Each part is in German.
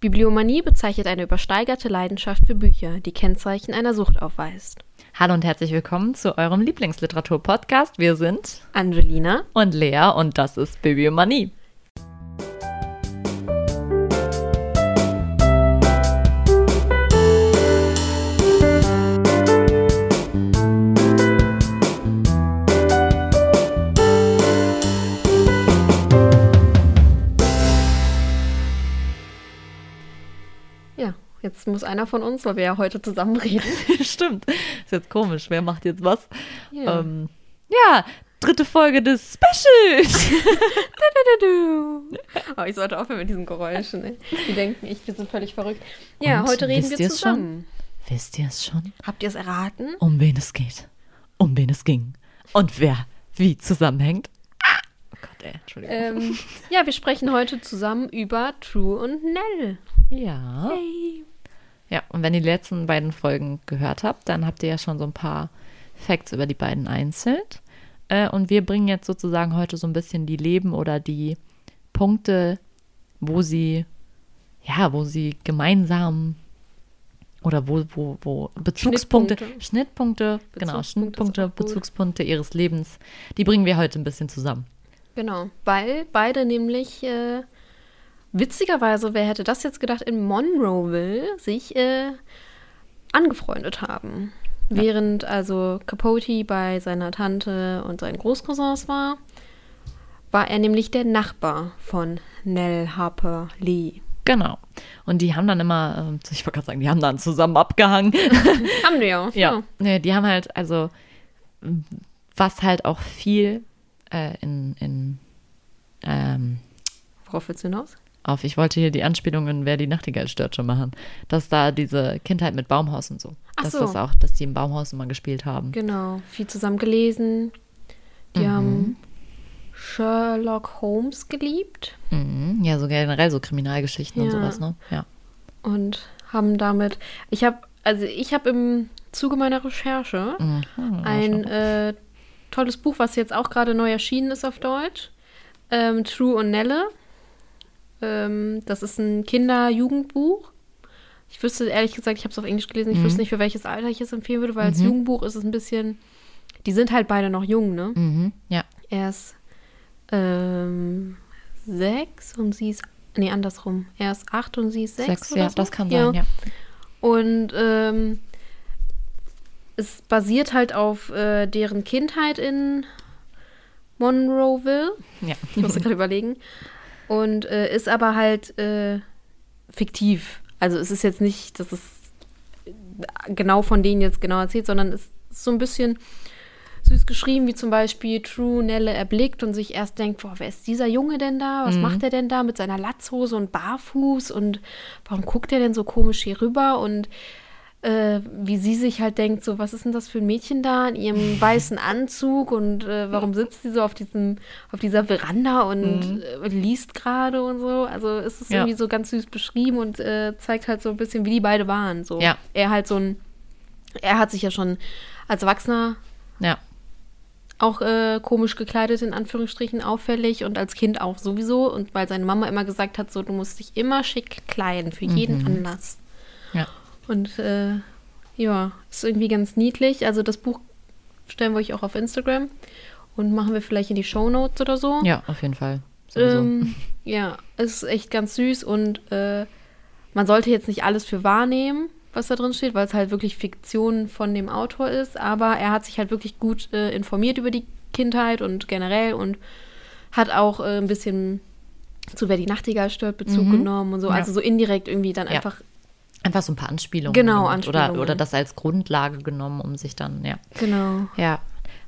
Bibliomanie bezeichnet eine übersteigerte Leidenschaft für Bücher, die Kennzeichen einer Sucht aufweist. Hallo und herzlich willkommen zu eurem Lieblingsliteratur-Podcast. Wir sind Angelina und Lea und das ist Bibliomanie. Jetzt muss einer von uns, weil wir ja heute zusammen reden. Stimmt. Ist jetzt komisch. Wer macht jetzt was? Ja. Ähm, ja, dritte Folge des Specials. Oh, ich sollte aufhören mit diesen Geräuschen. Ey. Die denken echt, wir sind völlig verrückt. Ja, Und, heute reden wir zusammen. Wisst ihr es schon? Habt ihr es erraten? Um wen es geht. Um wen es ging. Und wer wie zusammenhängt. Ah! Oh Gott, ey, Entschuldigung. Ähm, ja, wir sprechen heute zusammen über True und Nell. ja. Hey. Ja, und wenn ihr die letzten beiden Folgen gehört habt, dann habt ihr ja schon so ein paar Facts über die beiden einzeln. Äh, und wir bringen jetzt sozusagen heute so ein bisschen die Leben oder die Punkte, wo sie, ja, wo sie gemeinsam oder wo, wo, wo Bezugspunkte, Schnittpunkte. Schnittpunkte, genau, Schnittpunkte. Bezugspunkte ihres Lebens, die bringen wir heute ein bisschen zusammen. Genau, weil beide nämlich, äh, witzigerweise, wer hätte das jetzt gedacht, in Monroeville sich äh, angefreundet haben. Während also Capote bei seiner Tante und seinen Großcousins war, war er nämlich der Nachbar von Nell Harper Lee. Genau. Und die haben dann immer, ähm, ich wollte gerade sagen, die haben dann zusammen abgehangen. Haben wir ja. Ja, nee, die haben halt, also, was halt auch viel äh, in, in ähm, Worauf willst du hinaus? Auf, ich wollte hier die Anspielungen, wer die Nachtigall stört, schon machen, dass da diese Kindheit mit Baumhaus und so, Ach dass so. das auch, dass die im Baumhaus immer gespielt haben. Genau, viel zusammen gelesen. Die haben Sherlock Holmes geliebt. Mhm. Ja, so generell so Kriminalgeschichten und Ja. sowas, ne? Ja. und haben damit. Ich habe, also ich habe im Zuge meiner Recherche Mhm. ein äh, tolles Buch, was jetzt auch gerade neu erschienen ist auf Deutsch. Ähm, True und Nelle. Ähm, das ist ein Kinder-Jugendbuch. Ich wüsste ehrlich gesagt, ich habe es auf Englisch gelesen, ich wüsste nicht, für welches Alter ich es empfehlen würde, weil als Jugendbuch ist es ein bisschen. Die sind halt beide noch jung, ne? Mhm. Ja. Er ist ähm, sechs und sie ist. Nee, andersrum. Er ist acht und sie ist sechs. Sechs, oder ja, so. das kann sein, ja. Und ähm, es basiert halt auf äh, deren Kindheit in Monroeville. Ja. Ich musste gerade überlegen. Und äh, ist aber halt äh, fiktiv. Also es ist jetzt nicht, dass es genau von denen jetzt genau erzählt, sondern es ist so ein bisschen süß geschrieben, wie zum Beispiel True Nelle erblickt und sich erst denkt, boah, wer ist dieser Junge denn da? Was macht er denn da mit seiner Latzhose und Barfuß? Und warum guckt er denn so komisch hier rüber? Und äh, wie sie sich halt denkt, so, was ist denn das für ein Mädchen da in ihrem weißen Anzug und äh, warum sitzt sie so auf diesem, auf dieser Veranda und äh, liest gerade und so. Also es ist Ja. irgendwie so ganz süß beschrieben und äh, zeigt halt so ein bisschen, wie die beide waren. So. Ja. Er halt so ein, er hat sich ja schon als Erwachsener Ja. auch äh, komisch gekleidet, in Anführungsstrichen auffällig und als Kind auch sowieso. Und weil seine Mama immer gesagt hat, so, du musst dich immer schick kleiden, für jeden Anlass. Ja. Und äh, ja, ist irgendwie ganz niedlich. Also das Buch stellen wir euch auch auf Instagram und machen wir vielleicht in die Show Notes oder so. Ja, auf jeden Fall. Ähm, ja, es ist echt ganz süß und äh, man sollte jetzt nicht alles für wahrnehmen, was da drin steht, weil es halt wirklich Fiktion von dem Autor ist. Aber er hat sich halt wirklich gut äh, informiert über die Kindheit und generell und hat auch äh, ein bisschen zu Wer die Nachtigall stört Bezug Mhm. genommen und so. Ja. Also so indirekt irgendwie dann Ja. einfach, Einfach so ein paar Anspielungen. Genau, gemacht Oder, Anspielungen. oder das als Grundlage genommen, um sich dann, ja. genau. Ja.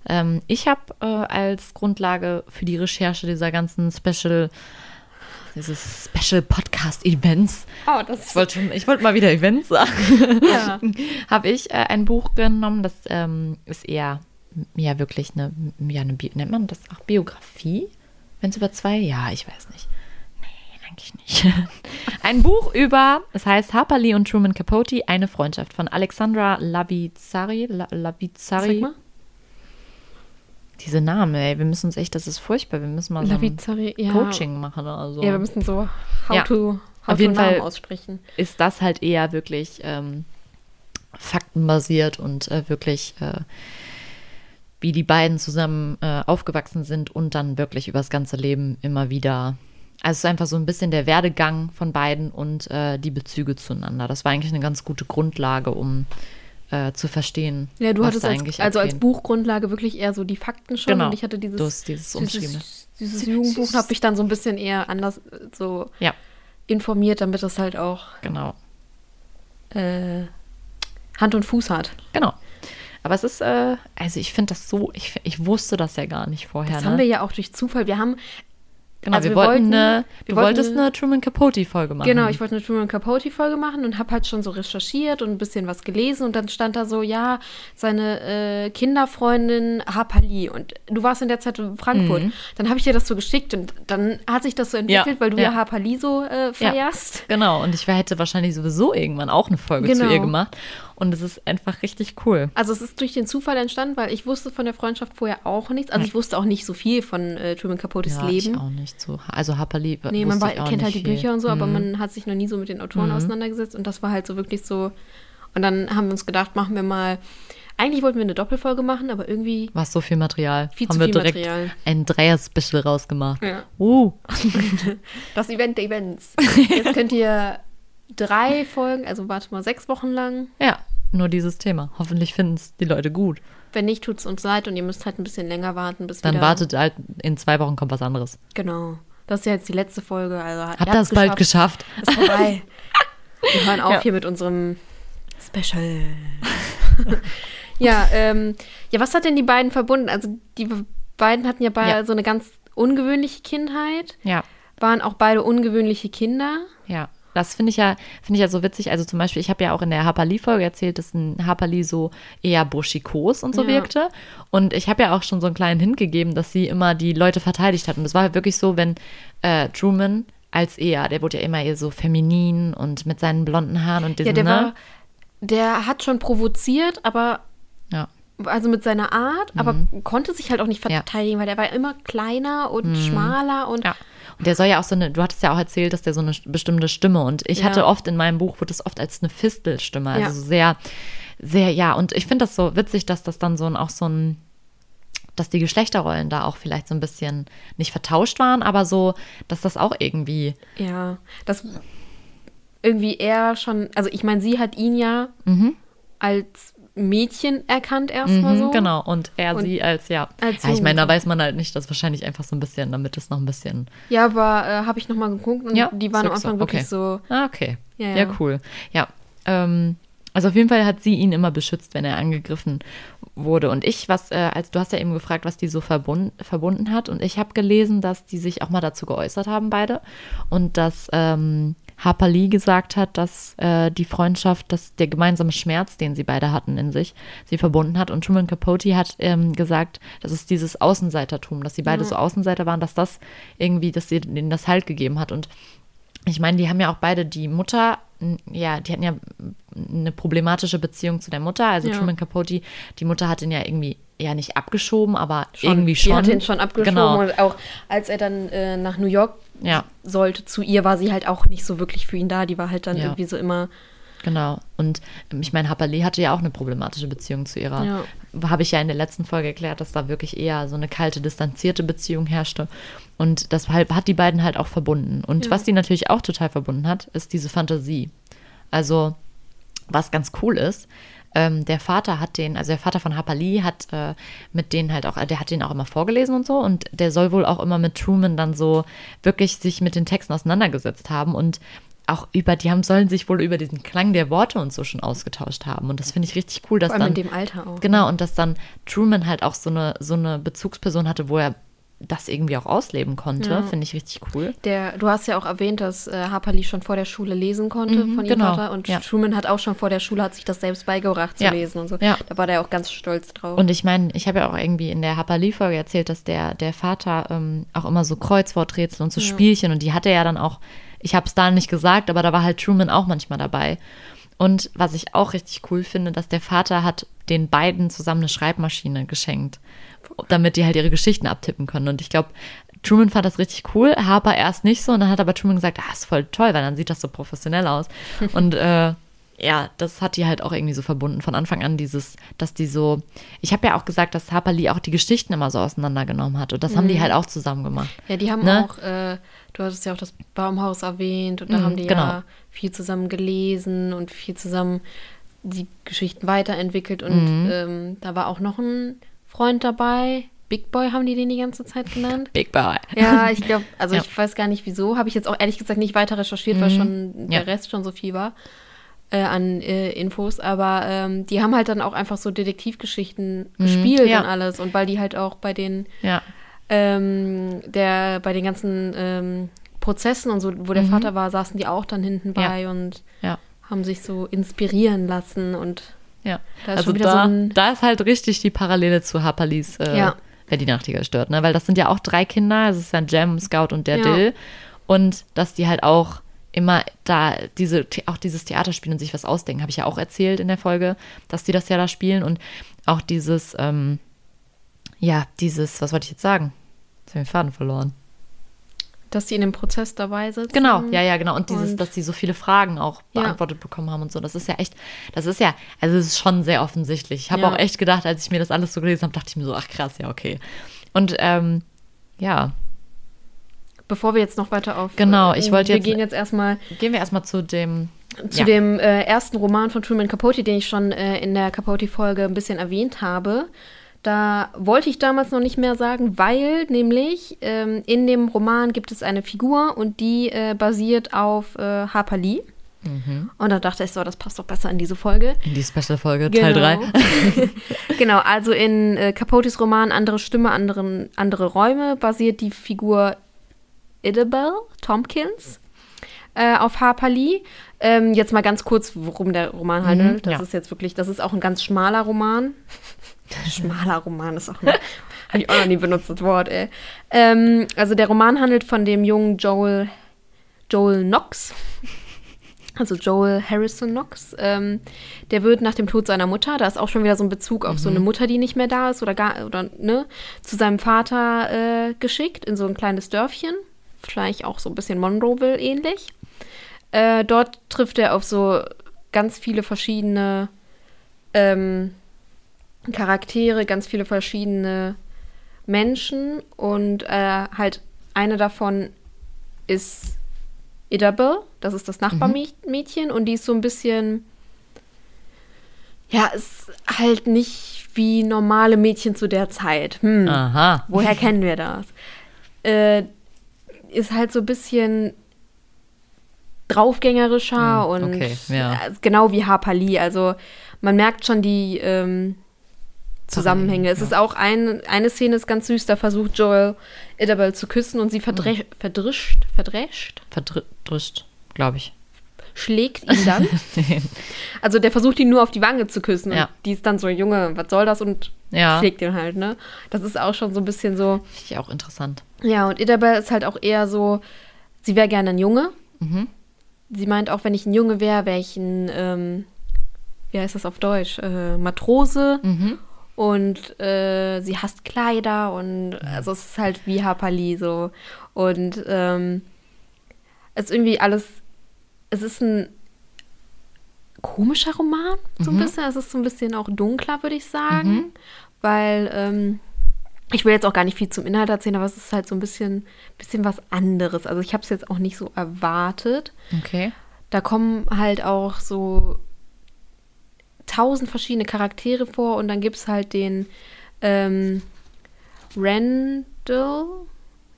Ähm, ich habe äh, als Grundlage für die Recherche dieser ganzen Special, dieses Special Podcast Events, Oh, das ich wollte schon- ich wollte mal wieder Events sagen, ja. habe ich äh, ein Buch genommen, das ähm, ist eher, ja wirklich eine, ja, eine nennt man das auch Biografie? Wenn es über zwei, ja, ich weiß nicht. Eigentlich nicht. Ein Buch über, es heißt Harper Lee und Truman Capote, eine Freundschaft von Alexandra Lavizari. La, Lavizari. Sag mal. Diese Namen, ey, wir müssen uns echt, das ist furchtbar, wir müssen mal so ein Lavizari, ja. Coaching machen oder so. Ja, wir müssen so How Ja. to Auf jeden Namen Fall aussprechen. ist das halt eher wirklich ähm, faktenbasiert und äh, wirklich, äh, wie die beiden zusammen äh, aufgewachsen sind und dann wirklich über das ganze Leben immer wieder. Also es ist einfach so ein bisschen der Werdegang von beiden und äh, die Bezüge zueinander. Das war eigentlich eine ganz gute Grundlage, um äh, zu verstehen, Ja, du hattest als, eigentlich also als. Buchgrundlage wirklich eher so die Fakten schon Genau. und ich hatte dieses, Du hast dieses Umschriebene. dieses, Jugendbuch habe mich dann so ein bisschen eher anders äh, so Ja, informiert, damit das halt auch genau. äh, Hand und Fuß hat. Genau. Aber es ist, äh, also ich finde das so, ich, ich wusste das ja gar nicht vorher. Das ne? haben wir ja auch durch Zufall. Wir haben Genau, Also wir, wir wollten wollten- eine, wir du wolltest eine- eine Truman Capote-Folge machen. Genau, ich wollte eine Truman Capote-Folge machen und habe halt schon so recherchiert und ein bisschen was gelesen und dann stand da so, ja, seine äh, Kinderfreundin Hapali und du warst in der Zeit in Frankfurt. Dann habe ich dir das so geschickt und dann hat sich das so entwickelt, Ja, weil du ja, ja. Hapali so äh, Ja, feierst. Genau, und ich hätte wahrscheinlich sowieso irgendwann auch eine Folge zu Genau. ihr gemacht. Und es ist einfach richtig cool. Also es ist durch den Zufall entstanden, weil ich wusste von der Freundschaft vorher auch nichts. Also ich wusste auch nicht so viel von äh, Truman Capotes Ja, Leben. ich auch nicht so. Also Happerli Nee, man war, kennt halt die viel. Mhm. Bücher und so, aber man hat sich noch nie so mit den Autoren auseinandergesetzt und das war halt so wirklich so. Und dann haben wir uns gedacht, machen wir mal. Eigentlich wollten wir eine Doppelfolge machen, aber irgendwie. War so viel Material. Viel Haben zu wir viel direkt Material. ein Dreier-Special rausgemacht. Ja. Uh. Das Event der Events. Jetzt könnt ihr drei Folgen, also warte mal, sechs Wochen lang. Ja, nur dieses Thema. Hoffentlich finden es die Leute gut. Wenn nicht, tut es uns leid und ihr müsst halt ein bisschen länger warten, bis Dann wieder. wartet halt, in zwei Wochen kommt was anderes. Genau. Das ist ja jetzt die letzte Folge. Also Habt ihr das bald geschafft? Ist vorbei. Wir hören auf Ja. hier mit unserem Special. ja, ähm, ja, was hat denn die beiden verbunden? Also die beiden hatten ja beide Ja. so eine ganz ungewöhnliche Kindheit, Ja. waren auch beide ungewöhnliche Kinder. Ja, das finde ich ja, finde ich ja so witzig. Also zum Beispiel, ich habe ja auch in der Hapali-Folge erzählt, dass ein Hapali so eher buschikos und so Ja. wirkte. Und ich habe ja auch schon so einen kleinen Hint gegeben, dass sie immer die Leute verteidigt hat. Und es war halt wirklich so, wenn äh, Truman als eher, der wurde ja immer eher so feminin und mit seinen blonden Haaren und Ja, diesen, der ne? war, der hat schon provoziert, aber Ja. also mit seiner Art, aber konnte sich halt auch nicht Mhm. Ja. Mhm. verteidigen, weil der war immer kleiner und schmaler und Ja. Der soll ja auch so eine, du hattest ja auch erzählt, dass der so eine bestimmte Stimme und ich Ja. hatte oft in meinem Buch, wurde es oft als eine Fistelstimme, also Ja. so sehr, sehr, ja. Und ich finde das so witzig, dass das dann so ein, auch so ein, dass die Geschlechterrollen da auch vielleicht so ein bisschen nicht vertauscht waren, aber so, dass das auch irgendwie, Ja, das irgendwie eher schon, also ich meine, sie hat ihn ja als Mädchen erkannt erstmal mhm, so. genau, und er Und sie als, ja. als ja ich meine, da weiß man halt nicht, das wahrscheinlich einfach so ein bisschen, damit es noch ein bisschen, Ja, aber äh, habe ich nochmal geguckt und Ja, die waren am Anfang wirklich okay. so, Ah, okay. Ja, Ja, ja. cool. Ja. Ähm, also auf jeden Fall hat sie ihn immer beschützt, wenn er angegriffen wurde. Und ich, was, äh, als du hast ja eben gefragt, was die so verbund, verbunden hat. Und ich habe gelesen, dass die sich auch mal dazu geäußert haben, beide. Und dass ähm, Harper Lee gesagt hat, dass äh, die Freundschaft, dass der gemeinsame Schmerz, den sie beide hatten in sich, sie verbunden hat. Und Truman Capote hat ähm, gesagt, das ist dieses Außenseitertum, dass sie beide so Außenseiter waren, dass das irgendwie, dass sie denen das Halt gegeben hat. Und ich meine, die haben ja auch beide die Mutter, ja, die hatten ja eine problematische Beziehung zu der Mutter. Also Ja. Truman Capote, die Mutter hat ihn ja irgendwie, ja nicht abgeschoben, aber schon, irgendwie Die schon. hat ihn schon abgeschoben Genau. und auch als er dann äh, nach New York Ja, sollte zu ihr, war sie halt auch nicht so wirklich für ihn da. Die war halt dann Ja. irgendwie so immer, genau. Und ähm, ich meine, Happerle hatte ja auch eine problematische Beziehung zu ihrer. Habe ich ja in der letzten Folge erklärt, dass da wirklich eher so eine kalte, distanzierte Beziehung herrschte. Und deshalb hat die beiden halt auch verbunden. Und Ja. was die natürlich auch total verbunden hat, ist diese Fantasie. Also, was ganz cool ist, ähm, der Vater hat den, also der Vater von Hapali hat äh, mit denen halt auch, der hat den auch immer vorgelesen und so und der soll wohl auch immer mit Truman dann so wirklich sich mit den Texten auseinandergesetzt haben und auch über, die haben, sollen sich wohl über diesen Klang der Worte und so schon ausgetauscht haben. Und das finde ich richtig cool, dass vor allem dann. in dem Alter auch. Genau, und dass dann Truman halt auch so eine, so eine Bezugsperson hatte, wo er das irgendwie auch ausleben konnte. Ja. Finde ich richtig cool. Der, du hast ja auch erwähnt, dass äh, Harper Lee schon vor der Schule lesen konnte Mhm, von ihrem genau, Vater und ja. Truman hat auch schon vor der Schule, hat sich das selbst beigebracht zu Ja, lesen und so. ja. Da war der auch ganz stolz drauf. Und ich meine, ich habe ja auch irgendwie in der Hapali-Folge erzählt, dass der, der Vater ähm, auch immer so Kreuzworträtsel und so Spielchen und die hatte er ja dann auch, ich habe es da nicht gesagt, aber da war halt Truman auch manchmal dabei. Und was ich auch richtig cool finde, dass der Vater hat den beiden zusammen eine Schreibmaschine geschenkt, damit die halt ihre Geschichten abtippen können. Und ich glaube, Truman fand das richtig cool, Harper erst nicht so. Und dann hat aber Truman gesagt, ah, ist voll toll, weil dann sieht das so professionell aus. und äh, ja, das hat die halt auch irgendwie so verbunden. Von Anfang an dieses, dass die so. Ich habe ja auch gesagt, dass Harper Lee auch die Geschichten immer so auseinandergenommen hat. Und das mhm. haben die mhm. halt auch zusammen gemacht. Ja, die haben ne? auch, äh, du hattest ja auch das Baumhaus erwähnt und da mhm, haben die genau. ja viel zusammen gelesen und viel zusammen die Geschichten weiterentwickelt. Und mhm. ähm, da war auch noch ein Freund dabei. Big Boy haben die den die ganze Zeit genannt. Big Boy. Ja, ich glaube, also ja. ich weiß gar nicht wieso. Habe ich jetzt auch ehrlich gesagt nicht weiter recherchiert, weil mhm. schon der Rest schon so viel war äh, an äh, Infos, aber ähm, die haben halt dann auch einfach so Detektivgeschichten mhm, gespielt ja. und alles. Und weil die halt auch bei den. Ähm, der, bei den ganzen ähm, Prozessen und so, wo der mhm. Vater war, saßen die auch dann hinten bei ja. und ja. haben sich so inspirieren lassen und ja. Da also da, so da ist halt richtig die Parallele zu Harperlis, äh, ja. wer die Nachtigall stört, ne? Weil das sind ja auch drei Kinder, es ist ja Jam, Scout und der Dill. Und dass die halt auch immer da diese auch dieses Theater spielen und sich was ausdenken, habe ich ja auch erzählt in der Folge, dass die das ja da spielen und auch dieses ähm, ja dieses was wollte ich jetzt sagen? Jetzt habe ich den Faden verloren. Dass die in dem Prozess dabei sitzen. Genau, ja, ja, genau. Und dieses, und dass die so viele Fragen auch beantwortet ja. bekommen haben und so. Das ist ja echt, das ist ja, also es ist schon sehr offensichtlich. Ich habe ja. auch echt gedacht, als ich mir das alles so gelesen habe, dachte ich mir so, ach krass, ja, okay. Und ähm, ja, bevor wir jetzt noch weiter auf. Genau, ich wollte jetzt. Wir gehen jetzt erstmal. Gehen wir erstmal zu dem. Zu ja. dem äh, ersten Roman von Truman Capote, den ich schon äh, in der Capote-Folge ein bisschen erwähnt habe. Da wollte ich damals noch nicht mehr sagen, weil nämlich ähm, in dem Roman gibt es eine Figur und die äh, basiert auf äh, Harper Lee. Mhm. Und da dachte ich so, das passt doch besser in diese Folge. In die Special-Folge, genau. Teil 3. genau, also in äh, Capotes Roman Andere Stimme, anderen, andere Räume basiert die Figur Idabel Tompkins äh, auf Harper Lee. Ähm, jetzt mal ganz kurz, worum der Roman handelt. Mhm, das ja. ist jetzt wirklich, das ist auch ein ganz schmaler Roman. schmaler Roman ist auch ein, habe ich auch noch nie benutzt, das Wort, ey. Ähm, also der Roman handelt von dem jungen Joel, Joel Knox. Also Joel Harrison Knox. Ähm, der wird nach dem Tod seiner Mutter, da ist auch schon wieder so ein Bezug auf mhm. so eine Mutter, die nicht mehr da ist oder gar, oder, ne, zu seinem Vater äh, geschickt in so ein kleines Dörfchen vielleicht auch so ein bisschen Monroeville ähnlich. Äh, dort trifft er auf so ganz viele verschiedene ähm, Charaktere, ganz viele verschiedene Menschen und äh, halt eine davon ist Idabel, das ist das Nachbarmädchen mhm. und die ist so ein bisschen, ja, ist halt nicht wie normale Mädchen zu der Zeit. Hm, Aha. Woher kennen wir das? Äh, ist halt so ein bisschen draufgängerischer hm, und okay, ja. genau wie Harper Lee. Also man merkt schon die ähm, Zusammenhänge. Ach, es ist auch ein, eine Szene ist ganz süß, da versucht Joel Isabel zu küssen und sie verdre hm. verdrischt, verdrescht? Verdrischt, glaube ich. Schlägt ihn dann. also der versucht ihn nur auf die Wange zu küssen ja. und die ist dann so, Junge, was soll das? Und ja. schlägt ihn halt, ne? Das ist auch schon so ein bisschen so. Finde ich auch interessant. Ja, und Idabel ist halt auch eher so, sie wäre gerne ein Junge. Mhm. Sie meint auch, wenn ich ein Junge wäre, wäre ich ein, ähm, wie heißt das auf Deutsch? Äh, Matrose. Mhm. Und äh, sie hasst Kleider und also es ist halt wie Hapali so. Und ähm, es ist irgendwie alles, es ist ein komischer Roman, so ein mhm. bisschen. Es ist so ein bisschen auch dunkler, würde ich sagen. Mhm. Weil ähm, ich will jetzt auch gar nicht viel zum Inhalt erzählen, aber es ist halt so ein bisschen, bisschen was anderes. Also ich habe es jetzt auch nicht so erwartet. Okay. Da kommen halt auch so tausend verschiedene Charaktere vor und dann gibt es halt den ähm, Randall,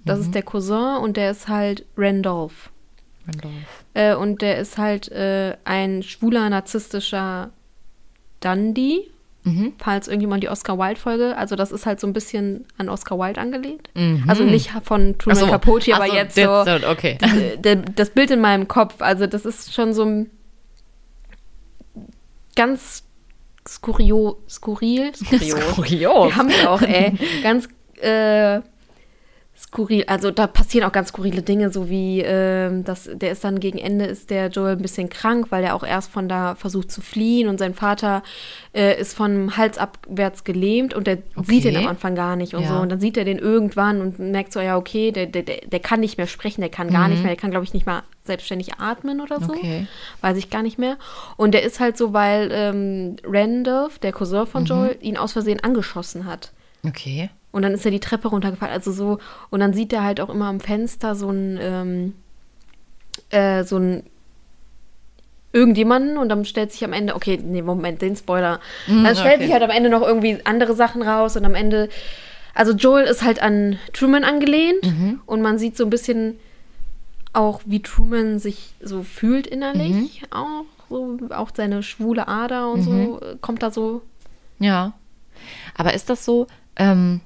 das mhm. ist der Cousin und der ist halt Randolph. Randolph. Äh, und der ist halt äh, ein schwuler, narzisstischer Dundee Mhm. Falls irgendjemand die Oscar Wilde-Folge, also das ist halt so ein bisschen an Oscar Wilde angelehnt. Mhm. Also nicht von Truman so. Capote, aber so, jetzt so, okay. das Bild in meinem Kopf. Also das ist schon so ein ganz skurrio, skurril, skurril. Wir haben es auch, ey. Ganz äh, skurril. Also da passieren auch ganz skurrile Dinge, so wie ähm, dass der ist dann gegen Ende ist der Joel ein bisschen krank, weil er auch erst von da versucht zu fliehen und sein Vater äh, ist vom Hals abwärts gelähmt und der Okay. sieht ihn am Anfang gar nicht und Ja. so. Und dann sieht er den irgendwann und merkt so, ja, okay, der, der, der kann nicht mehr sprechen, der kann gar nicht mehr, der kann, glaube ich, nicht mal selbstständig atmen oder so. Mhm. Okay. Weiß ich gar nicht mehr. Und der ist halt so, weil ähm, Randolph, der Cousin Mhm. von Joel, ihn aus Versehen angeschossen hat. Okay. Und dann ist er die Treppe runtergefallen. Also so, und dann sieht er halt auch immer am Fenster so ein, ähm, äh, so ein irgendjemanden und dann stellt sich am Ende, okay, nee, Moment, den Spoiler. dann stellt okay. sich halt am Ende noch irgendwie andere Sachen raus und am Ende, also Joel ist halt an Truman angelehnt und man sieht so ein bisschen auch, wie Truman sich so fühlt innerlich. Auch so, auch seine schwule Ader und so äh, kommt da so Ja. Aber ist das so, ähm,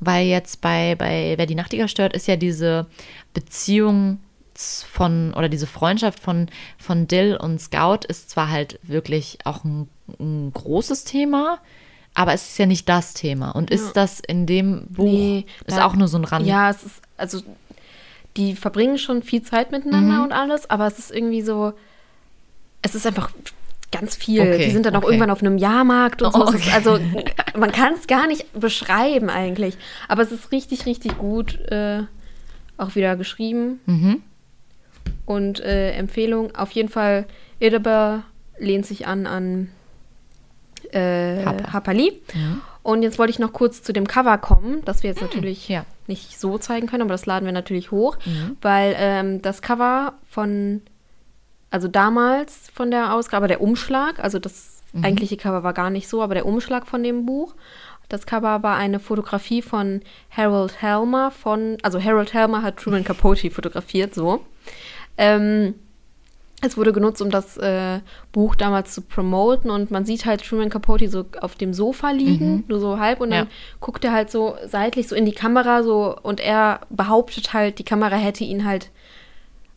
weil jetzt bei, bei Wer die Nachtigall stört, ist ja diese Beziehung von oder diese Freundschaft von, von Dill und Scout ist zwar halt wirklich auch ein, ein großes Thema, aber es ist ja nicht das Thema. Und ist das in dem Buch, Nee, ist da- auch nur so ein Rand. Ja, es ist, also die verbringen schon viel Zeit miteinander Mhm. und alles, aber es ist irgendwie so, es ist einfach ganz viel. Okay, die sind dann auch okay. irgendwann auf einem Jahrmarkt und so. Oh, ist, also man kann es gar nicht beschreiben eigentlich. Aber es ist richtig, richtig gut äh, auch wieder geschrieben. Mhm. Und äh, Empfehlung, auf jeden Fall, Idaba lehnt sich an an äh. Harper Lee. Und jetzt wollte ich noch kurz zu dem Cover kommen, das wir jetzt natürlich ja. nicht so zeigen können, aber das laden wir natürlich hoch, weil ähm, das Cover von, also damals von der Ausgabe, der Umschlag, also das eigentliche Cover war gar nicht so, aber der Umschlag von dem Buch, das Cover war eine Fotografie von Harold Helmer von, also Harold Helmer hat Truman Capote fotografiert, so. Ähm, es wurde genutzt, um das äh, Buch damals zu promoten und man sieht halt Truman Capote so auf dem Sofa liegen, nur so halb und dann Ja. guckt er halt so seitlich so in die Kamera so und er behauptet halt, die Kamera hätte ihn halt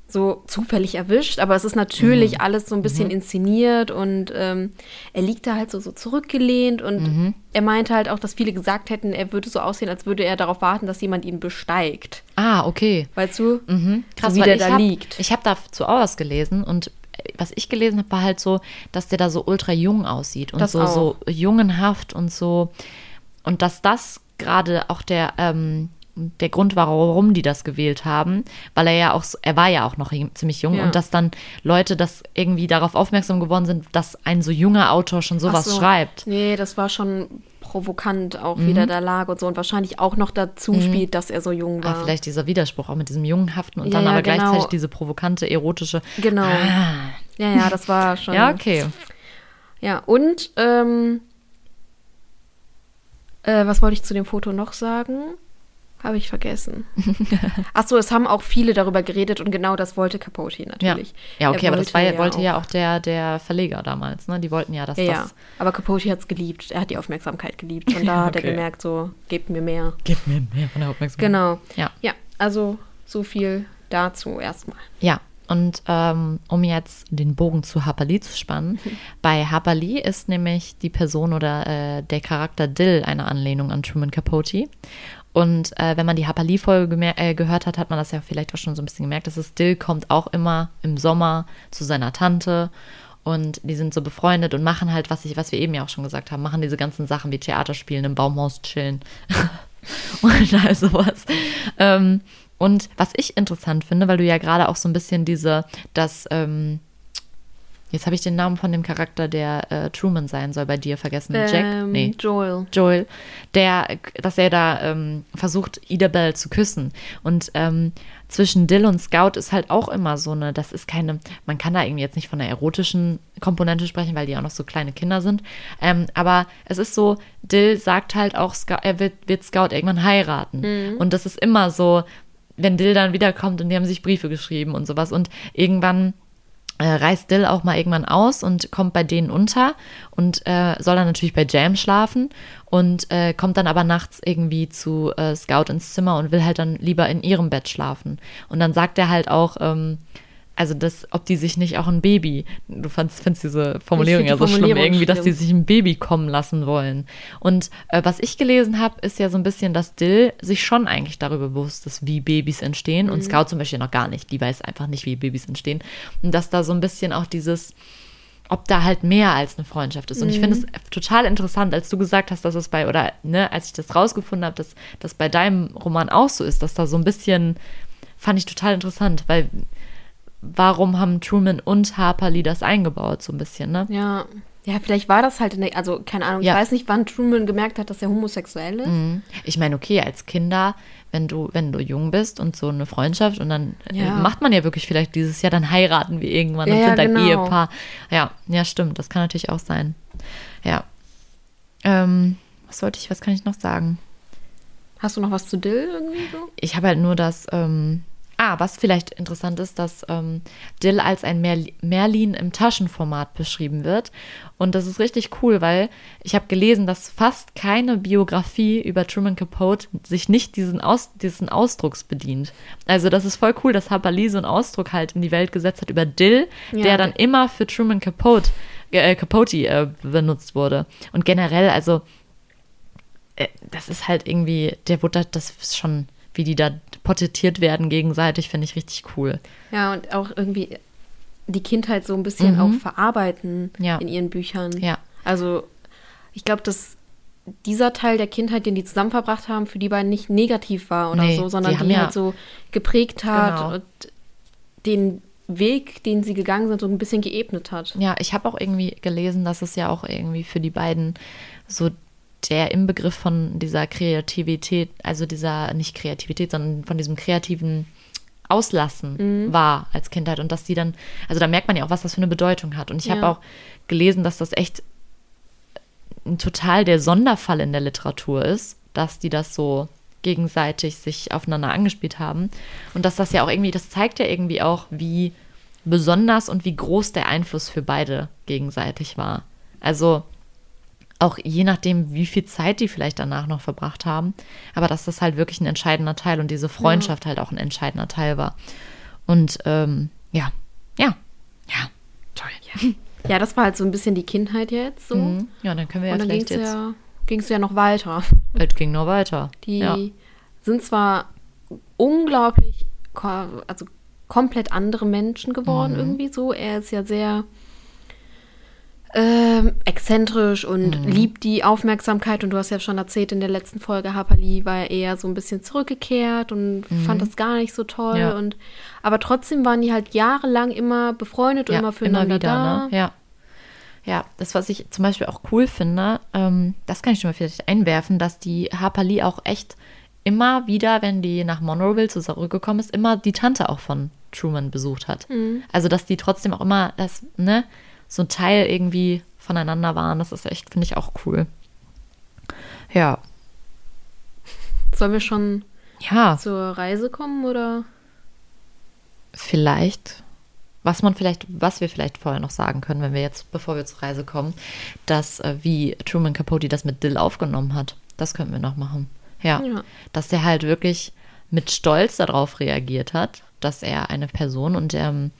so zufällig erwischt, aber es ist natürlich alles so ein bisschen inszeniert und ähm, er liegt da halt so, so zurückgelehnt und er meinte halt auch, dass viele gesagt hätten, er würde so aussehen, als würde er darauf warten, dass jemand ihn besteigt. Ah, okay. Weißt du? Mhm. Krass, so wie der da hab, liegt. Ich habe dazu auch was gelesen und äh, was ich gelesen habe, war halt so, dass der da so ultra jung aussieht und Das so, auch. so jungenhaft und so. Und dass das gerade auch der, ähm, der Grund war, warum die das gewählt haben, weil er ja auch, er war ja auch noch ziemlich jung Ja. und dass dann Leute das irgendwie darauf aufmerksam geworden sind, dass ein so junger Autor schon sowas so. schreibt. Mhm. Nee, das war schon provokant auch wieder der Lage und so und wahrscheinlich auch noch dazu spielt, dass er so jung war. Ah, vielleicht dieser Widerspruch auch mit diesem jungenhaften und Ja, dann aber genau. gleichzeitig diese provokante, erotische. Genau. Ah, Ja, ja, das war schon. ja, okay. Ja, und ähm, äh, was wollte ich zu dem Foto noch sagen? Habe ich vergessen. Achso, es haben auch viele darüber geredet und genau das wollte Capote Ja, natürlich. ja okay, Er aber das war, ja, wollte auch- ja auch der, der Verleger damals, ne? Die wollten ja, dass Ja, ja. das. Aber Capote hat es geliebt. Er hat die Aufmerksamkeit geliebt. Und da hat er Okay. gemerkt, so, gebt mir mehr. Gib mir mehr von der Aufmerksamkeit. Genau. Ja. Ja, also so viel dazu erstmal. Ja, und ähm, um jetzt den Bogen zu Lee zu spannen, bei Lee ist nämlich die Person oder äh, der Charakter Dill eine Anlehnung an Truman Capote. Und äh, wenn man die Harper Lee-Folge äh, gehört hat, hat man das ja vielleicht auch schon so ein bisschen gemerkt, dass es Dill kommt auch immer im Sommer zu seiner Tante und die sind so befreundet und machen halt, was, ich, was wir eben ja auch schon gesagt haben, machen diese ganzen Sachen wie Theater spielen, im Baumhaus chillen und all sowas. Ähm, und was ich interessant finde, weil du ja gerade auch so ein bisschen diese, das, ähm, jetzt habe ich den Namen von dem Charakter, der äh, Truman sein soll, bei dir vergessen. Jack? Ähm, Nee. Joel. Joel, der, dass er da ähm, versucht, Idabel zu küssen. Und ähm, zwischen Dill und Scout ist halt auch immer so eine, das ist keine, man kann da irgendwie jetzt nicht von einer erotischen Komponente sprechen, weil die auch noch so kleine Kinder sind. Ähm, aber es ist so, Dill sagt halt auch, Scout, er wird, wird Scout irgendwann heiraten. Und das ist immer so, wenn Dill dann wiederkommt und die haben sich Briefe geschrieben und sowas. Und irgendwann reist Dill auch mal irgendwann aus und kommt bei denen unter und äh, soll dann natürlich bei Jam schlafen und äh, kommt dann aber nachts irgendwie zu äh, Scout ins Zimmer und will halt dann lieber in ihrem Bett schlafen. Und dann sagt er halt auch, ähm, also das, ob die sich nicht auch ein Baby, du fandst, findest diese Formulierung ja so die schlimm, Formulierung irgendwie, dass die schlimm. sich ein Baby kommen lassen wollen. Und äh, was ich gelesen habe, ist ja so ein bisschen, dass Dill sich schon eigentlich darüber bewusst ist, wie Babys entstehen. Mhm. Und Scout zum Beispiel noch gar nicht. Die weiß einfach nicht, wie Babys entstehen. Und dass da so ein bisschen auch dieses, ob da halt mehr als eine Freundschaft ist. Und ich finde es total interessant, als du gesagt hast, dass es bei, oder ne, als ich das rausgefunden habe, dass das bei deinem Roman auch so ist, dass da so ein bisschen, fand ich total interessant, weil warum haben Truman und Harper Lee das eingebaut, so ein bisschen, ne? Ja. Ja, vielleicht war das halt in der, also keine Ahnung, Ja. ich weiß nicht, wann Truman gemerkt hat, dass er homosexuell ist. Mhm. Ich meine, okay, als Kinder, wenn du, wenn du jung bist und so eine Freundschaft und dann äh, Ja. macht man ja wirklich vielleicht dieses Jahr, dann heiraten wir irgendwann und ja, sind ein genau. Ehepaar. Ja, ja, stimmt, das kann natürlich auch sein. Ja. Ähm, was wollte ich, was kann ich noch sagen? Hast du noch was zu Dill irgendwie so? Ich habe halt nur das, ähm, ah, was vielleicht interessant ist, dass ähm, Dill als ein Merl Merlin im Taschenformat beschrieben wird. Und das ist richtig cool, weil ich habe gelesen, dass fast keine Biografie über Truman Capote sich nicht diesen, Aus diesen Ausdrucks bedient. Also das ist voll cool, dass Harper Lee so einen Ausdruck halt in die Welt gesetzt hat über Dill, Ja, der dann immer für Truman Capote, äh, Capote äh, benutzt wurde. Und generell, also äh, das ist halt irgendwie, der wurde, das ist schon, wie die da porträtiert werden gegenseitig, finde ich richtig cool. Ja, und auch irgendwie die Kindheit so ein bisschen auch verarbeiten Mhm. Ja. in ihren Büchern. Ja. Also, ich glaube, dass dieser Teil der Kindheit, den die zusammen verbracht haben, für die beiden nicht negativ war oder Nee, so, sondern die die, haben ja- halt so geprägt hat Genau. und den Weg, den sie gegangen sind, so ein bisschen geebnet hat. Ja, ich habe auch irgendwie gelesen, dass es ja auch irgendwie für die beiden so der Inbegriff von dieser Kreativität, also dieser, nicht Kreativität, sondern von diesem kreativen Auslassen war als Kindheit und dass die dann, also da merkt man ja auch, was das für eine Bedeutung hat. Und ich habe Ja. auch gelesen, dass das echt ein total der Sonderfall in der Literatur ist, dass die das so gegenseitig sich aufeinander angespielt haben. Und dass das ja auch irgendwie, das zeigt ja irgendwie auch, wie besonders und wie groß der Einfluss für beide gegenseitig war. Also auch je nachdem, wie viel Zeit die vielleicht danach noch verbracht haben, aber dass das halt wirklich ein entscheidender Teil und diese Freundschaft halt auch ein entscheidender Teil war. Und ähm, ja, ja, ja, toll. Ja, das war halt so ein bisschen die Kindheit jetzt so. Mhm. Ja, dann können wir ja Und dann ging vielleicht es jetzt. ja, ging's ja noch weiter. Es ging nur weiter. Die ja. sind zwar unglaublich, also komplett andere Menschen Mhm. geworden irgendwie so. Er ist ja sehr ähm, exzentrisch und Mhm. liebt die Aufmerksamkeit. Und du hast ja schon erzählt, in der letzten Folge Harper Lee war er eher so ein bisschen zurückgekehrt und fand das gar nicht so toll. Mhm. Ja. Und, aber trotzdem waren die halt jahrelang immer befreundet und ja, immer füreinander da. ne? Ja. Ja, das, was ich zum Beispiel auch cool finde, ähm, das kann ich schon mal vielleicht einwerfen, dass die Harper Lee auch echt immer wieder, wenn die nach Monroeville zurückgekommen ist, immer die Tante auch von Truman besucht hat. Also, dass die trotzdem auch immer das, ne, so ein Teil irgendwie voneinander waren. Das ist echt, finde ich auch cool. Ja. Sollen wir schon Ja, zur Reise kommen oder? vielleicht, was man vielleicht, was wir vielleicht vorher noch sagen können, wenn wir jetzt, bevor wir zur Reise kommen, dass äh, wie Truman Capote das mit Dill aufgenommen hat. Das könnten wir noch machen. Ja. Ja. Dass der halt wirklich mit Stolz darauf reagiert hat, dass er eine Person und ähm,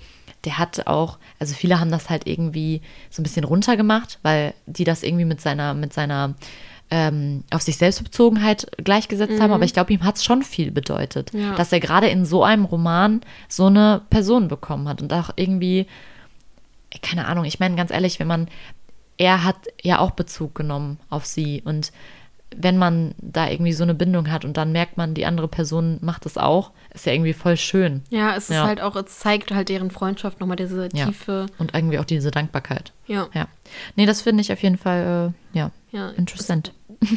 der hat auch, also viele haben das halt irgendwie so ein bisschen runtergemacht, weil die das irgendwie mit seiner, mit seiner ähm, auf sich Selbstbezogenheit gleichgesetzt haben, aber ich glaube, ihm hat es schon viel bedeutet, Ja. dass er gerade in so einem Roman so eine Person bekommen hat und auch irgendwie, keine Ahnung, ich meine ganz ehrlich, wenn man, er hat ja auch Bezug genommen auf sie und wenn man da irgendwie so eine Bindung hat und dann merkt man, die andere Person macht es auch, ist ja irgendwie voll schön. Ja, es ist Ja. halt auch, es zeigt halt deren Freundschaft nochmal diese Ja. tiefe. Und irgendwie auch diese Dankbarkeit. Ja. Ja. Nee, das finde ich auf jeden Fall, äh, ja, Ja. interessant.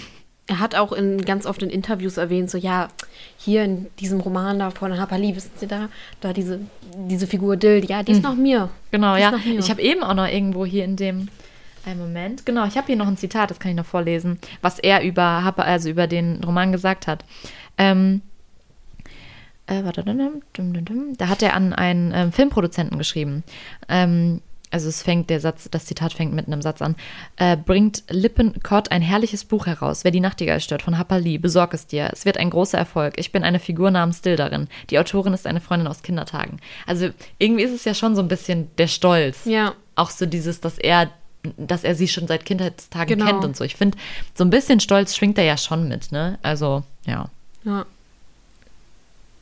Er hat auch in, ganz oft in Interviews erwähnt, so ja, hier in diesem Roman da von Harper Lee, wissen Sie da, da diese, diese Figur Dill, ja, die ist nach mir. Genau, Die ja. Ich habe eben auch noch irgendwo hier in dem. Einen Moment. Genau, ich habe hier noch ein Zitat, das kann ich noch vorlesen, was er über, also über den Roman gesagt hat. Ähm, äh, da hat er an einen ähm, Filmproduzenten geschrieben. Ähm, also es fängt der Satz, das Zitat fängt mit einem Satz an, äh, bringt Lippincott ein herrliches Buch heraus, Wer die Nachtigall stört, von Lee, besorg es dir. Es wird ein großer Erfolg. Ich bin eine Figur namens Dill darin. Die Autorin ist eine Freundin aus Kindertagen. Also irgendwie ist es ja schon so ein bisschen der Stolz. Ja. Auch so dieses, dass er dass er sie schon seit Kindheitstagen Genau. kennt und so. Ich finde, so ein bisschen Stolz schwingt er ja schon mit, ne? Also, ja. Ja.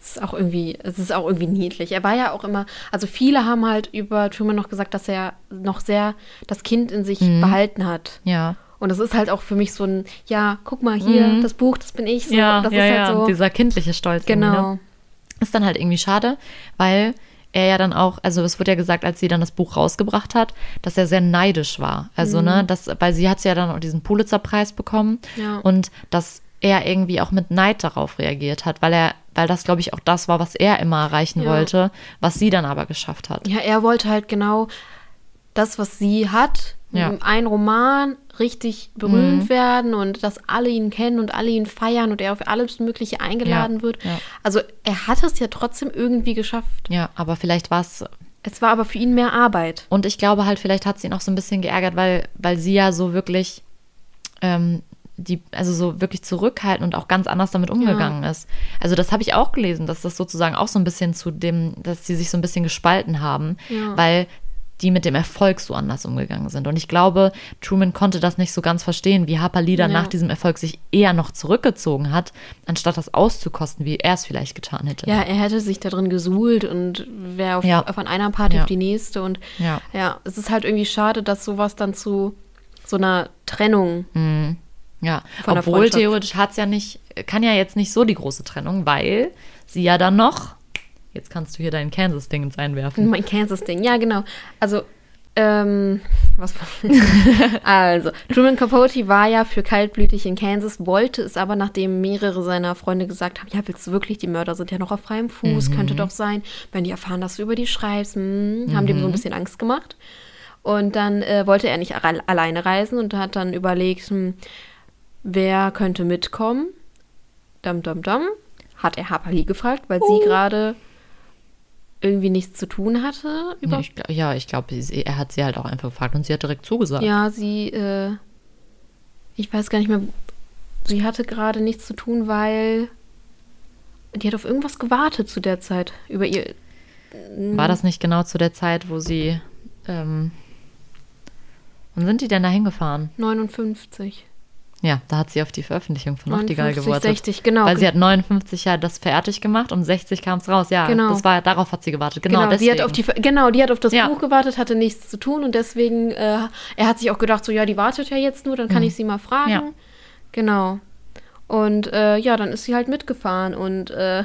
Es ist auch irgendwie, es ist auch irgendwie niedlich. Er war ja auch immer, also viele haben halt über Truman noch gesagt, dass er noch sehr das Kind in sich behalten hat. Ja. Und das ist halt auch für mich so ein, ja, guck mal hier, das Buch, das bin ich. So, ja, das ja, ist ja. halt so. Dieser kindliche Stolz. irgendwie, genau. Ne? Ist dann halt irgendwie schade, weil er ja dann auch, also es wurde ja gesagt, als sie dann das Buch rausgebracht hat, dass er sehr neidisch war. Also, Mhm. ne, das, weil sie hat ja dann auch diesen Pulitzer-Preis bekommen Ja. und dass er irgendwie auch mit Neid darauf reagiert hat, weil er, weil das, glaube ich, auch das war, was er immer erreichen Ja. wollte, was sie dann aber geschafft hat. Ja, er wollte halt genau das, was sie hat, Ja. Ein Roman richtig berühmt werden und dass alle ihn kennen und alle ihn feiern und er auf alles Mögliche eingeladen Ja, wird. ja. Also er hat es ja trotzdem irgendwie geschafft. Ja, aber vielleicht war es Es war aber für ihn mehr Arbeit. Und ich glaube halt, vielleicht hat sie ihn auch so ein bisschen geärgert, weil, weil sie ja so wirklich, ähm, die, also so wirklich zurückhaltend und auch ganz anders damit umgegangen ist. Also das habe ich auch gelesen, dass das sozusagen auch so ein bisschen zu dem, dass sie sich so ein bisschen gespalten haben, Ja. weil die mit dem Erfolg so anders umgegangen sind. Und ich glaube, Truman konnte das nicht so ganz verstehen, wie Harper Lee dann Ja. nach diesem Erfolg sich eher noch zurückgezogen hat, anstatt das auszukosten, wie er es vielleicht getan hätte. Ja, er hätte sich da drin gesuhlt und wäre auf, Ja. von einer Party Ja. auf die nächste. Und Ja. ja, es ist halt irgendwie schade, dass sowas dann zu so einer Trennung. Ja, Von obwohl theoretisch hat's ja nicht, kann ja jetzt nicht so die große Trennung, weil sie ja dann noch, jetzt kannst du hier dein Kansas-Ding ins einwerfen. Mein Kansas-Ding, ja, genau. Also, ähm, was Also, Truman Capote war ja für kaltblütig in Kansas, wollte es aber, nachdem mehrere seiner Freunde gesagt haben, ja, willst du wirklich, die Mörder sind ja noch auf freiem Fuß, Mhm. könnte doch sein, wenn die erfahren, dass du über die schreibst, hm, haben dem so ein Mhm. bisschen Angst gemacht. Und dann äh, wollte er nicht alle- alleine reisen und hat dann überlegt, hm, wer könnte mitkommen? Dam, dam, dam. Hat er Harper Lee gefragt, weil Oh. sie gerade irgendwie nichts zu tun hatte. Über Ja, ich, gl- ja, ich glaube, er hat sie halt auch einfach gefragt und sie hat direkt zugesagt. Ja, sie, äh, ich weiß gar nicht mehr, sie hatte gerade nichts zu tun, weil die hat auf irgendwas gewartet zu der Zeit. Über ihr. War das nicht genau zu der Zeit, wo sie, ähm, wann sind die denn da hingefahren? 59. Ja, da hat sie auf die Veröffentlichung von Nachtigall 59, gewartet. 60, genau. Weil sie hat 59 ja das fertig gemacht und 60 kam es raus. Ja, Genau. das war, darauf hat sie gewartet. Genau, Genau, die hat auf die, genau, die hat auf das Ja. Buch gewartet, hatte nichts zu tun und deswegen, äh, er hat sich auch gedacht, so, ja, die wartet ja jetzt nur, dann kann ich sie mal fragen. Mhm. Ja. Genau. Und äh, ja, dann ist sie halt mitgefahren und äh,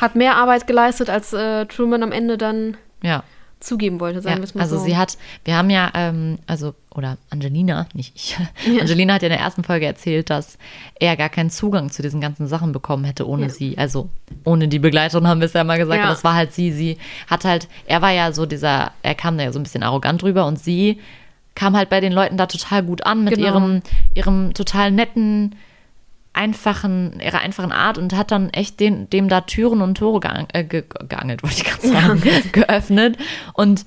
hat mehr Arbeit geleistet, als äh, Truman am Ende dann ja. Zugeben wollte, sagen Ja, wir es mal also so. sie hat, wir haben ja, ähm, also, oder Angelina, nicht ich. Angelina hat ja in der ersten Folge erzählt, dass er gar keinen Zugang zu diesen ganzen Sachen bekommen hätte ohne Ja. sie. Also ohne die Begleitung haben wir es ja mal gesagt, Ja. aber das war halt sie. Sie hat halt, er war ja so dieser, er kam da ja so ein bisschen arrogant drüber und sie kam halt bei den Leuten da total gut an mit Genau. ihrem, ihrem total netten, einfachen, ihrer einfachen Art und hat dann echt den, dem da Türen und Tore geang, äh, ge, geangelt, wollte ich gerade sagen, geöffnet. Und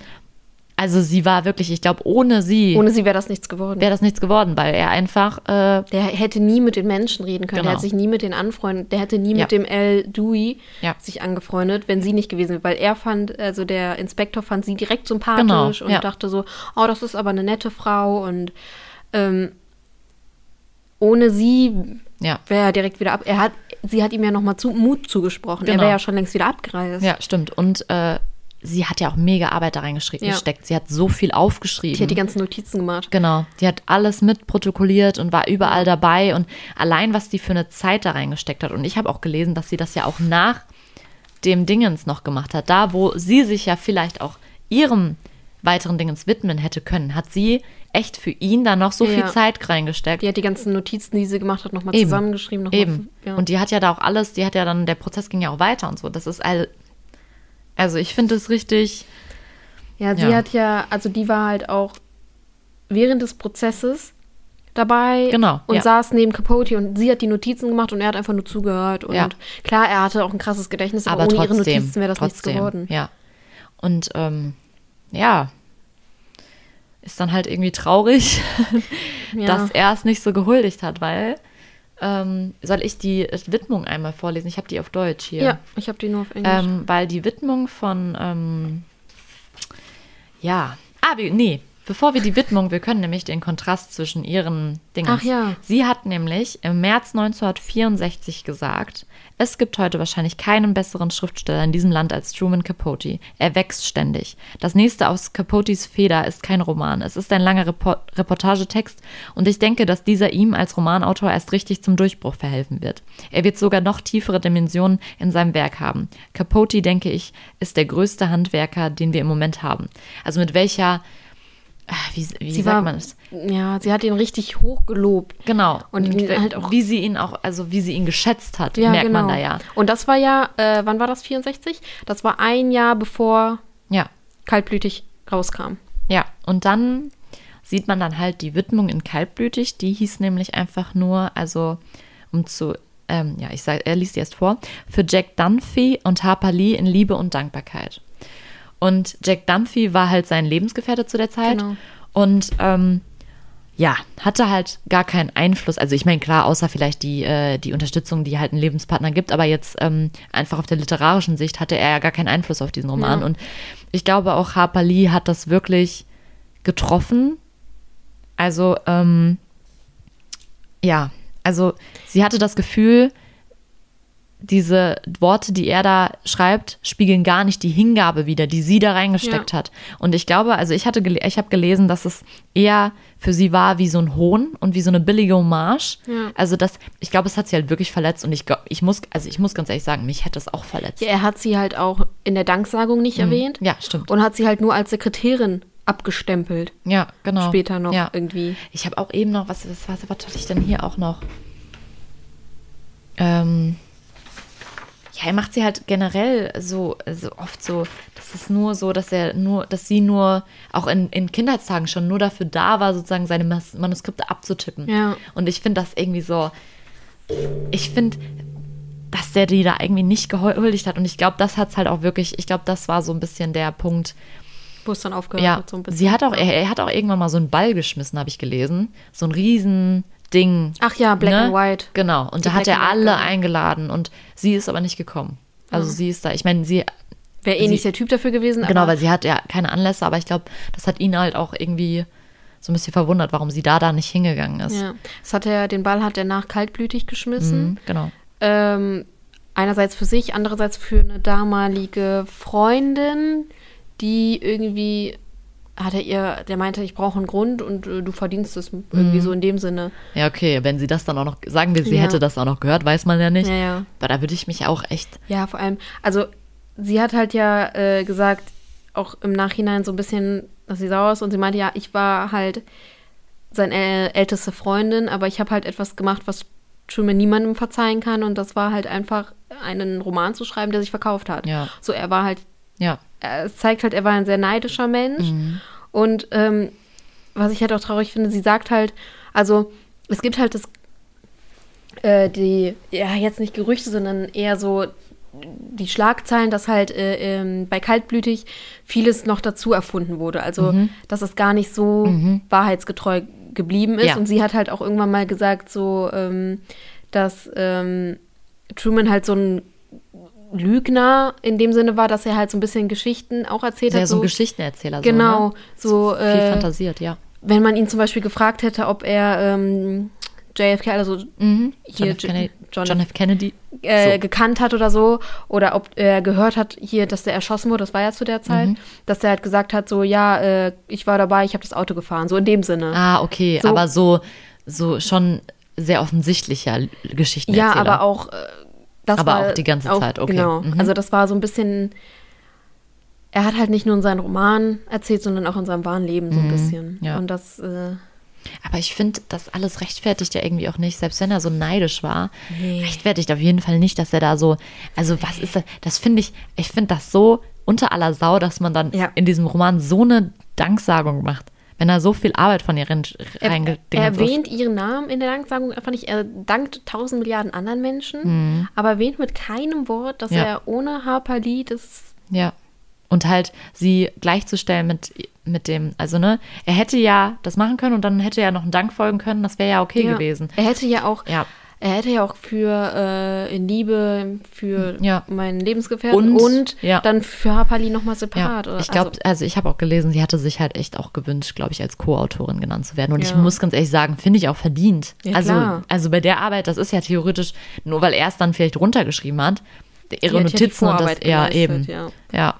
also sie war wirklich, ich glaube, ohne sie Ohne sie wäre das nichts geworden. wäre das nichts geworden, weil er einfach, äh, Der hätte nie mit den Menschen reden können. Genau. Der hat sich nie mit den anfreundet. Der hätte nie Ja. mit dem L. Dewey Ja. sich angefreundet, wenn sie nicht gewesen wäre. Weil er fand, also der Inspektor fand sie direkt sympathisch Genau, und ja. dachte so, oh, das ist aber eine nette Frau. Und ähm, ohne sie ja, wäre er direkt wieder ab. Er hat, sie hat ihm ja nochmal zu, Mut zugesprochen. Er Genau. wäre ja schon längst wieder abgereist. ja, stimmt. Und äh, sie hat ja auch mega Arbeit da reingesteckt. Ja. gesteckt. Sie hat so viel aufgeschrieben. Die hat die ganzen Notizen gemacht. Genau, die hat alles mitprotokolliert und war überall dabei und allein, was die für eine Zeit da reingesteckt hat. Und ich habe auch gelesen, dass sie das ja auch nach dem Dingens noch gemacht hat. Da, wo sie sich ja vielleicht auch ihrem weiteren Dingens widmen hätte können, hat sie echt für ihn da noch so viel Ja. Zeit reingesteckt. Die hat die ganzen Notizen, die sie gemacht hat, nochmal Eben. zusammengeschrieben. Noch mal- Eben. ja. Und die hat ja da auch alles, die hat ja dann, der Prozess ging ja auch weiter und so. Das ist all, also ich finde es richtig, Ja, sie Ja. hat ja, also die war halt auch während des Prozesses dabei Genau, und ja. saß neben Capote und sie hat die Notizen gemacht und er hat einfach nur zugehört. Und Ja. klar, er hatte auch ein krasses Gedächtnis, aber, aber ohne ihre trotzdem, Notizen wäre das trotzdem, nichts geworden. Ja. Und ähm, ja, ist dann halt irgendwie traurig, Ja. dass er es nicht so gehuldigt hat, weil ähm, soll ich die Widmung einmal vorlesen? Ich habe die auf Deutsch hier. Ja, ich habe die nur auf Englisch. Ähm, weil die Widmung von, ähm, ja, ah, nee, bevor wir die Widmung, wir können nämlich den Kontrast zwischen ihren Dingen. Ach ja. Sie hat nämlich im März 1964 gesagt, es gibt heute wahrscheinlich keinen besseren Schriftsteller in diesem Land als Truman Capote. Er wächst ständig. Das nächste aus Capotes Feder ist kein Roman. Es ist ein langer Repor Reportagetext und ich denke, dass dieser ihm als Romanautor erst richtig zum Durchbruch verhelfen wird. Er wird sogar noch tiefere Dimensionen in seinem Werk haben. Capote, denke ich, ist der größte Handwerker, den wir im Moment haben. Also mit welcher, ah, wie, wie sagt war, man es? Ja, sie hat ihn richtig hoch gelobt. Genau. Und wie, halt auch- wie sie ihn auch, also wie sie ihn geschätzt hat, Ja, merkt genau. man da ja. Und das war ja, äh, wann war das, 64? Das war ein Jahr bevor Ja, Kaltblütig rauskam. ja. Und dann sieht man dann halt die Widmung in Kaltblütig, die hieß nämlich einfach nur, also um zu, ähm, ja, ich sage, er liest die erst vor, für Jack Dunphy und Harper Lee in Liebe und Dankbarkeit. Und Jack Dunphy war halt sein Lebensgefährte zu der Zeit. Genau. Und ähm, ja, hatte halt gar keinen Einfluss. Also ich meine, klar, außer vielleicht die, äh, die Unterstützung, die halt ein Lebenspartner gibt, aber jetzt ähm, einfach auf der literarischen Sicht hatte er ja gar keinen Einfluss auf diesen Roman. Ja. Und ich glaube auch Harper Lee hat das wirklich getroffen. Also, ähm, ja, also sie hatte das Gefühl, diese Worte, die er da schreibt, spiegeln gar nicht die Hingabe wider, die sie da reingesteckt Ja. hat. Und ich glaube, also ich hatte, ich habe gelesen, dass es eher für sie war wie so ein Hohn und wie so eine billige Hommage. Ja. Also das, ich glaube, es hat sie halt wirklich verletzt und ich, ich muss, also ich muss ganz ehrlich sagen, mich hätte es auch verletzt. Ja, er hat sie halt auch in der Danksagung nicht erwähnt. Mhm. Ja, stimmt. Und hat sie halt nur als Sekretärin abgestempelt. Ja, genau. Später noch Ja. irgendwie. Ich habe auch eben noch, was, was, was, was hatte ich denn hier auch noch? Ähm, ja, er macht sie halt generell so, so oft so, das ist nur so, dass er nur, dass sie nur, auch in, in Kindheitstagen schon nur dafür da war, sozusagen seine Mas Manuskripte abzutippen. Ja. Und ich finde das irgendwie so, ich finde, dass der die da irgendwie nicht gehuldigt hat. Und ich glaube, das hat es halt auch wirklich, ich glaube, das war so ein bisschen der Punkt, Wo es dann aufgehört ja, hat, so ein bisschen. sie hat auch, er, er hat auch irgendwann mal so einen Ball geschmissen, habe ich gelesen. So ein Riesending. Ach ja, Black ne? and White. Genau. Und Die da hat Black er and White alle eingeladen und sie ist aber nicht gekommen. Also sie ist da, ich meine, sie, Wäre eh Sie- nicht der Typ dafür gewesen. genau, weil sie hat ja keine Anlässe, aber ich glaube, das hat ihn halt auch irgendwie so ein bisschen verwundert, warum sie da da nicht hingegangen ist. Ja, das hat er, den Ball hat er nach kaltblütig geschmissen. Mhm, genau. Ähm, einerseits für sich, andererseits für eine damalige Freundin, die irgendwie hat er ihr, der meinte, ich brauche einen Grund und äh, du verdienst es Mhm. irgendwie so in dem Sinne. Ja, okay, wenn sie das dann auch noch, sagen wir, sie Ja. hätte das auch noch gehört, weiß man ja nicht. Ja, ja. Aber da würde ich mich auch echt, Ja, vor allem, also sie hat halt ja äh, gesagt, auch im Nachhinein so ein bisschen, dass sie sauer ist und sie meinte, ja, ich war halt seine älteste Freundin, aber ich habe halt etwas gemacht, was Truman niemandem verzeihen kann und das war halt einfach einen Roman zu schreiben, der sich verkauft hat. Ja. So, er war halt, ja. äh, es zeigt halt, er war ein sehr neidischer Mensch und ähm, was ich halt auch traurig finde, sie sagt halt, also es gibt halt das, äh, die, ja, jetzt nicht Gerüchte, sondern eher so die Schlagzeilen, dass halt äh, ähm, bei Kaltblütig vieles noch dazu erfunden wurde. Also, dass es gar nicht so wahrheitsgetreu geblieben ist. Ja. Und sie hat halt auch irgendwann mal gesagt, so, ähm, dass ähm, Truman halt so ein Lügner in dem Sinne war, dass er halt so ein bisschen Geschichten auch erzählt Sehr hat. so ein Geschichtenerzähler. Genau, So, so, ne? Viel äh, fantasiert, ja. wenn man ihn zum Beispiel gefragt hätte, ob er ähm, JFK, also Mhm. hier John F. Kennedy. John John F. Kennedy. äh, So. gekannt hat oder so, oder ob er gehört hat hier, dass der erschossen wurde, das war ja zu der Mhm. Zeit, dass der halt gesagt hat, so, ja, äh, ich war dabei, ich habe das Auto gefahren, so in dem Sinne. Ah, okay, So- aber so, so schon sehr offensichtlicher Geschichtenerzähler. ja, aber auch, äh, das Aber auch die ganze Zeit, okay. Genau, Mhm. also das war so ein bisschen, er hat halt nicht nur in seinen Roman erzählt, sondern auch in seinem wahren Leben so ein bisschen. Mhm. ja. Und das, äh, Aber ich finde, das alles rechtfertigt ja irgendwie auch nicht, selbst wenn er so neidisch war, Nee. rechtfertigt auf jeden Fall nicht, dass er da so, also was ist das, das finde ich, ich finde das so unter aller Sau, dass man dann Ja. in diesem Roman so eine Danksagung macht, wenn da so viel Arbeit von ihr rein, er, er reingedingert ist. erwähnt ihren Namen in der Danksagung einfach nicht. Er dankt tausend Milliarden anderen Menschen, aber erwähnt mit keinem Wort, dass Mhm. Ja. er ohne Harper Lee das Ja. Und halt sie gleichzustellen mit mit dem, also ne, er hätte ja das machen können und dann hätte er noch einen Dank folgen können, das wäre ja okay Ja. gewesen. Er hätte ja auch, Ja. Er hätte ja auch für äh, Liebe für Ja. meinen Lebensgefährten und, Und, ja. dann für Hapali nochmal Ja, separat. oder? ich glaube, also, also, ich habe auch gelesen, sie hatte sich halt echt auch gewünscht, glaube ich, als Co-Autorin genannt zu werden. Und ich Ja. muss ganz ehrlich sagen, finde ich auch verdient. Ja, also, klar. also bei der Arbeit, das ist ja theoretisch, nur weil er es dann vielleicht runtergeschrieben hat, ihre ja Notizen und das, ja, eben. Ja. Ja.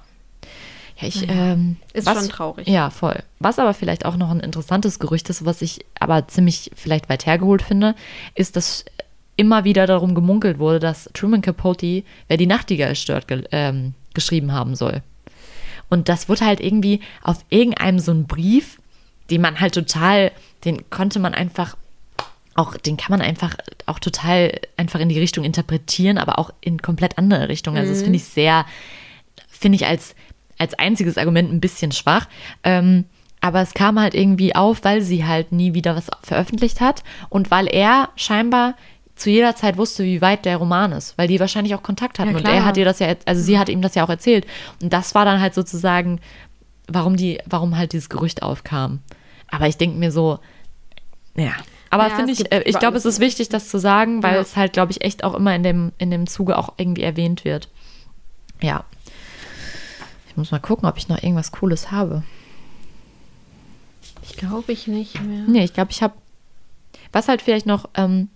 Ja, ich, ähm, Ist was, schon traurig. Ja, voll. Was aber vielleicht auch noch ein interessantes Gerücht ist, was ich aber ziemlich vielleicht weit hergeholt finde, ist, dass immer wieder darum gemunkelt wurde, dass Truman Capote, wer die Nachtigall stört, ge ähm, geschrieben haben soll. Und das wurde halt irgendwie auf irgendeinem so einen Brief, den man halt total, den konnte man einfach auch, den kann man einfach auch total einfach in die Richtung interpretieren, aber auch in komplett andere Richtungen. Also das finde ich sehr, finde ich als, als einziges Argument ein bisschen schwach. Ähm, aber es kam halt irgendwie auf, weil sie halt nie wieder was veröffentlicht hat und weil er scheinbar zu jeder Zeit wusste, wie weit der Roman ist, weil die wahrscheinlich auch Kontakt hatten Ja, und er hat ihr das ja, also sie hat ihm das ja auch erzählt und das war dann halt sozusagen, warum die, warum halt dieses Gerücht aufkam. Aber ich denke mir so, ja. Aber Ja, finde ich, äh, ich glaube, es ist wichtig, das zu sagen, weil Ja. es halt, glaube ich, echt auch immer in dem, in dem Zuge auch irgendwie erwähnt wird. Ja. Ich muss mal gucken, ob ich noch irgendwas Cooles habe. Ich glaube ich nicht mehr. Nee, ich glaube, ich habe. Was halt vielleicht noch ähm,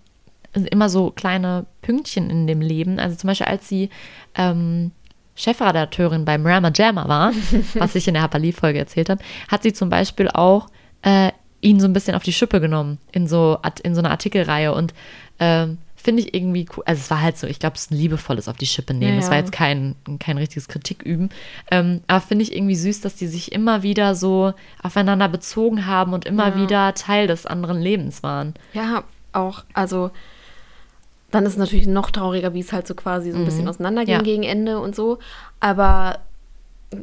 immer so kleine Pünktchen in dem Leben. Also zum Beispiel, als sie ähm, Chefredakteurin beim Rama Jammer war, was ich in der Hapali-Folge erzählt habe, hat sie zum Beispiel auch äh, ihn so ein bisschen auf die Schippe genommen in so, in so einer Artikelreihe. Und ähm, finde ich irgendwie cool. Also es war halt so, ich glaube, es ist ein liebevolles auf die Schippe nehmen. Ja, Es war jetzt kein, kein richtiges Kritik üben. Ähm, aber finde ich irgendwie süß, dass die sich immer wieder so aufeinander bezogen haben und immer Ja. wieder Teil des anderen Lebens waren. Ja, auch, also dann ist es natürlich noch trauriger, wie es halt so quasi so ein bisschen auseinanderging Mhm. Ja. gegen Ende und so. Aber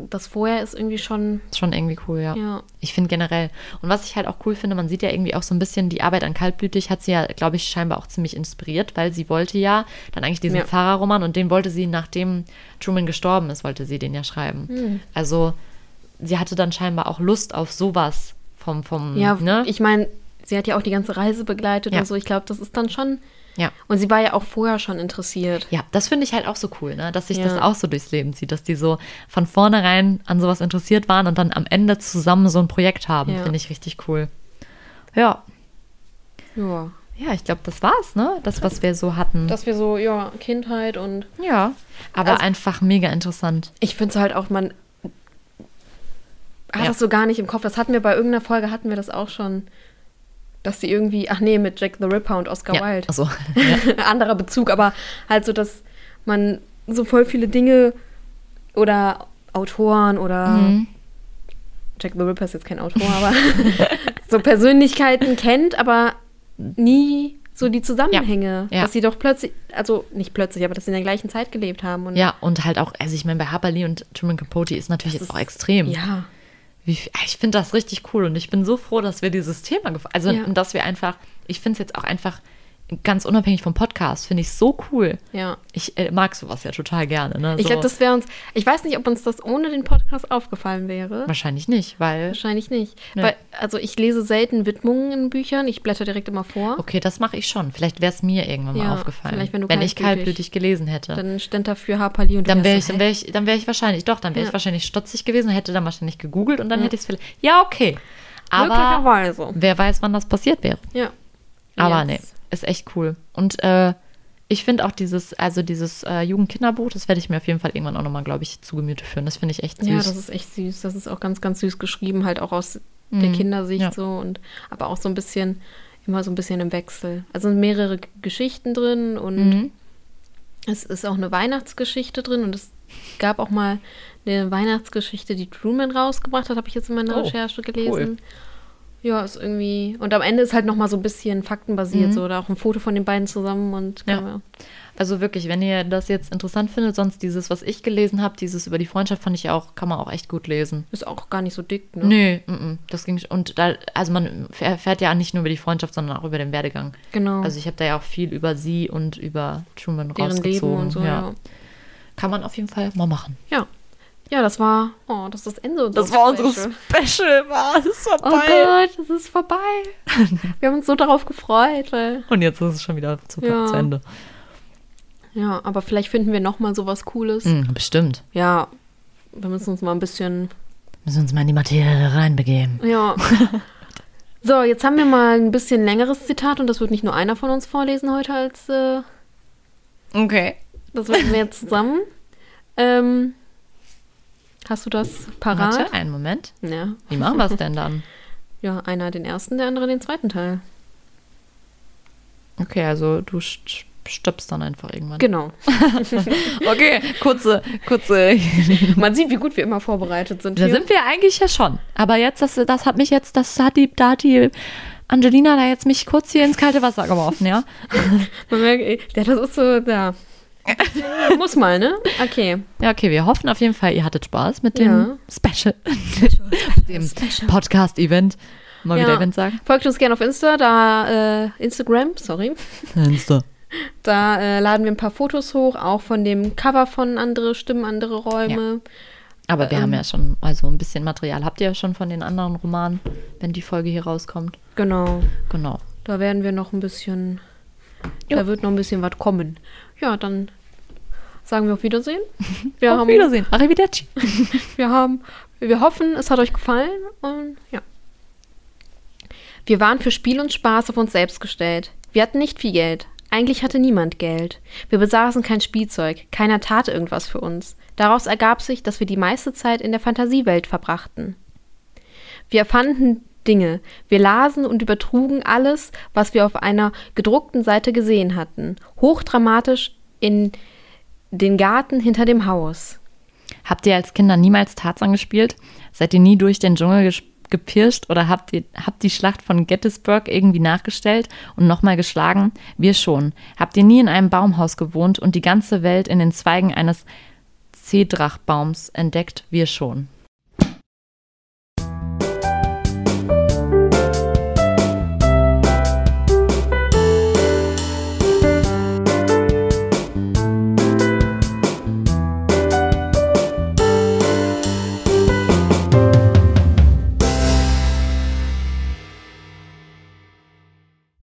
das vorher ist irgendwie schon, Ist schon irgendwie cool, ja. ja. Ich finde generell. Und was ich halt auch cool finde, man sieht ja irgendwie auch so ein bisschen die Arbeit an Kaltblütig, hat sie ja, glaube ich, scheinbar auch ziemlich inspiriert, weil sie wollte ja dann eigentlich diesen Ja. Pfarrerroman und den wollte sie, nachdem Truman gestorben ist, wollte sie den ja schreiben. Hm. Also sie hatte dann scheinbar auch Lust auf sowas vom, vom, Ja, ne? ich meine, sie hat ja auch die ganze Reise begleitet Ja. und so. Ich glaube, das ist dann schon. Ja. Und sie war ja auch vorher schon interessiert. Ja, das finde ich halt auch so cool, ne? dass sich Ja. das auch so durchs Leben zieht, dass die so von vornherein an sowas interessiert waren und dann am Ende zusammen so ein Projekt haben. Ja. Finde ich richtig cool. Ja, Ja. ja, ich glaube, das war's, ne? Das, was wir so hatten. Dass wir so, ja, Kindheit und ja, aber Also- einfach mega interessant. ich finde es halt auch, man hat Ja. das so gar nicht im Kopf. Das hatten wir bei irgendeiner Folge, hatten wir das auch schon, dass sie irgendwie, ach nee, mit Jack the Ripper und Oscar Ja, Wilde. also, anderer Bezug, aber halt so, dass man so voll viele Dinge oder Autoren oder Mhm. Jack the Ripper ist jetzt kein Autor, aber so Persönlichkeiten kennt, aber nie so die Zusammenhänge, Ja. Ja. dass sie doch plötzlich, also nicht plötzlich, aber dass sie in der gleichen Zeit gelebt haben. Und ja, und halt auch, also ich meine, bei Harper Lee und Truman Capote ist natürlich jetzt auch ist- extrem. Ja, Wie, viel- ich finde das richtig cool und ich bin so froh, dass wir dieses Thema, gef- also Ja. und dass wir einfach, ich finde es jetzt auch einfach ganz unabhängig vom Podcast, finde ich so cool. ja. Ich äh, mag sowas ja total gerne. Ne? Ich so, glaube, das wäre uns, ich weiß nicht, ob uns das ohne den Podcast aufgefallen wäre. wahrscheinlich nicht, weil Wahrscheinlich nicht. Nee. Weil, also ich lese selten Widmungen in Büchern, ich blätter direkt immer vor. okay, das mache ich schon. Vielleicht wäre es mir irgendwann mal Ja, aufgefallen, vielleicht, wenn du ich kaltblütig- kaltblütig gelesen hätte. Dann stand dafür Harperly und Dann wäre ich, dann wäre ich, dann wäre ich wahrscheinlich, doch, dann wäre ich Ja. wahrscheinlich stotzig gewesen, hätte dann wahrscheinlich gegoogelt und dann Ja. hätte ich es vielleicht. Ja, okay. Aber wer weiß, wann das passiert wäre. Ja. Aber Jetzt. nee, ist echt cool. Und äh, ich finde auch dieses, also dieses äh, Jugendkinderbuch, das werde ich mir auf jeden Fall irgendwann auch nochmal, glaube ich, zu Gemüte führen. Das finde ich echt süß. Ja, das ist echt süß. Das ist auch ganz, ganz süß geschrieben, halt auch aus der Mhm. Kindersicht Ja. so und aber auch so ein bisschen, immer so ein bisschen im Wechsel. Also sind mehrere G- Geschichten drin und Mhm. es ist auch eine Weihnachtsgeschichte drin und es gab auch mal eine Weihnachtsgeschichte, die Truman rausgebracht hat, habe ich jetzt in meiner Oh, Recherche gelesen. Ja, ist irgendwie. Und am Ende ist halt nochmal so ein bisschen faktenbasiert, so oder auch ein Foto von den beiden zusammen und Mhm. Ja. kann man- Also wirklich, wenn ihr das jetzt interessant findet, sonst dieses, was ich gelesen habe, dieses über die Freundschaft, fand ich auch, kann man auch echt gut lesen. ist auch gar nicht so dick, ne? Nö, mm, mm, das ging und da, also man erfährt ja nicht nur über die Freundschaft, sondern auch über den Werdegang. Genau. Also ich habe da ja auch viel über sie und über Truman deren rausgezogen. Leben und so, ja. Kann man auf jeden Fall mal machen. Ja. Ja, das war, oh, das ist das Ende Das war unsere Special, war es ist Oh vorbei. Gott, das ist vorbei. Wir haben uns so darauf gefreut, weil, Und jetzt ist es schon wieder zu, Ja. zu Ende. ja, aber vielleicht finden wir noch mal sowas Cooles. Hm, bestimmt. Ja, wir müssen uns mal ein bisschen, Müssen uns mal in die Materie reinbegeben. ja. So, jetzt haben wir mal ein bisschen längeres Zitat und das wird nicht nur einer von uns vorlesen heute als, äh, Okay. das werden wir jetzt zusammen. Ähm, hast du das parat? Warte, einen Moment. Ja. Wie machen wir es denn dann? Ja, einer den ersten, der andere den zweiten Teil. Okay, also du st- stirbst dann einfach irgendwann. Genau. Okay, kurze, kurze. Man sieht, wie gut wir immer vorbereitet sind. Da hier. sind wir eigentlich ja schon. Aber jetzt, das, das hat mich jetzt, das hat die, da hat die Angelina da jetzt mich kurz hier ins kalte Wasser geworfen, ja? Man merkt, ja, das ist so, ja. Muss mal, ne? Okay. Ja, okay, wir hoffen auf jeden Fall, ihr hattet Spaß mit dem Ja. Special, mit dem Podcast-Event. Mal wieder Ja. Event sagen. Folgt uns gerne auf Insta, da, äh, Instagram, sorry. Insta. Da äh, laden wir ein paar Fotos hoch, auch von dem Cover von andere Stimmen, andere Räume. Aber wir Ähm. haben ja schon, also ein bisschen Material habt ihr ja schon von den anderen Romanen, wenn die Folge hier rauskommt. Genau. Genau. Da werden wir noch ein bisschen, Jo. da wird noch ein bisschen was kommen. Ja, dann sagen wir auf Wiedersehen. Wir Auf haben, Wiedersehen. Arrivederci. Wir haben, wir hoffen, es hat euch gefallen und ja. Wir waren für Spiel und Spaß auf uns selbst gestellt. Wir hatten nicht viel Geld. Eigentlich hatte niemand Geld. Wir besaßen kein Spielzeug. Keiner tat irgendwas für uns. Daraus ergab sich, dass wir die meiste Zeit in der Fantasiewelt verbrachten. Wir erfanden Dinge. Wir lasen und übertrugen alles, was wir auf einer gedruckten Seite gesehen hatten. Hochdramatisch in den Garten hinter dem Haus. Habt ihr als Kinder niemals Tarzan gespielt? Seid ihr nie durch den Dschungel gepirscht oder habt ihr habt die Schlacht von Gettysburg irgendwie nachgestellt und nochmal geschlagen? Wir schon. Habt ihr nie in einem Baumhaus gewohnt und die ganze Welt in den Zweigen eines Zedrachbaums entdeckt? Wir schon.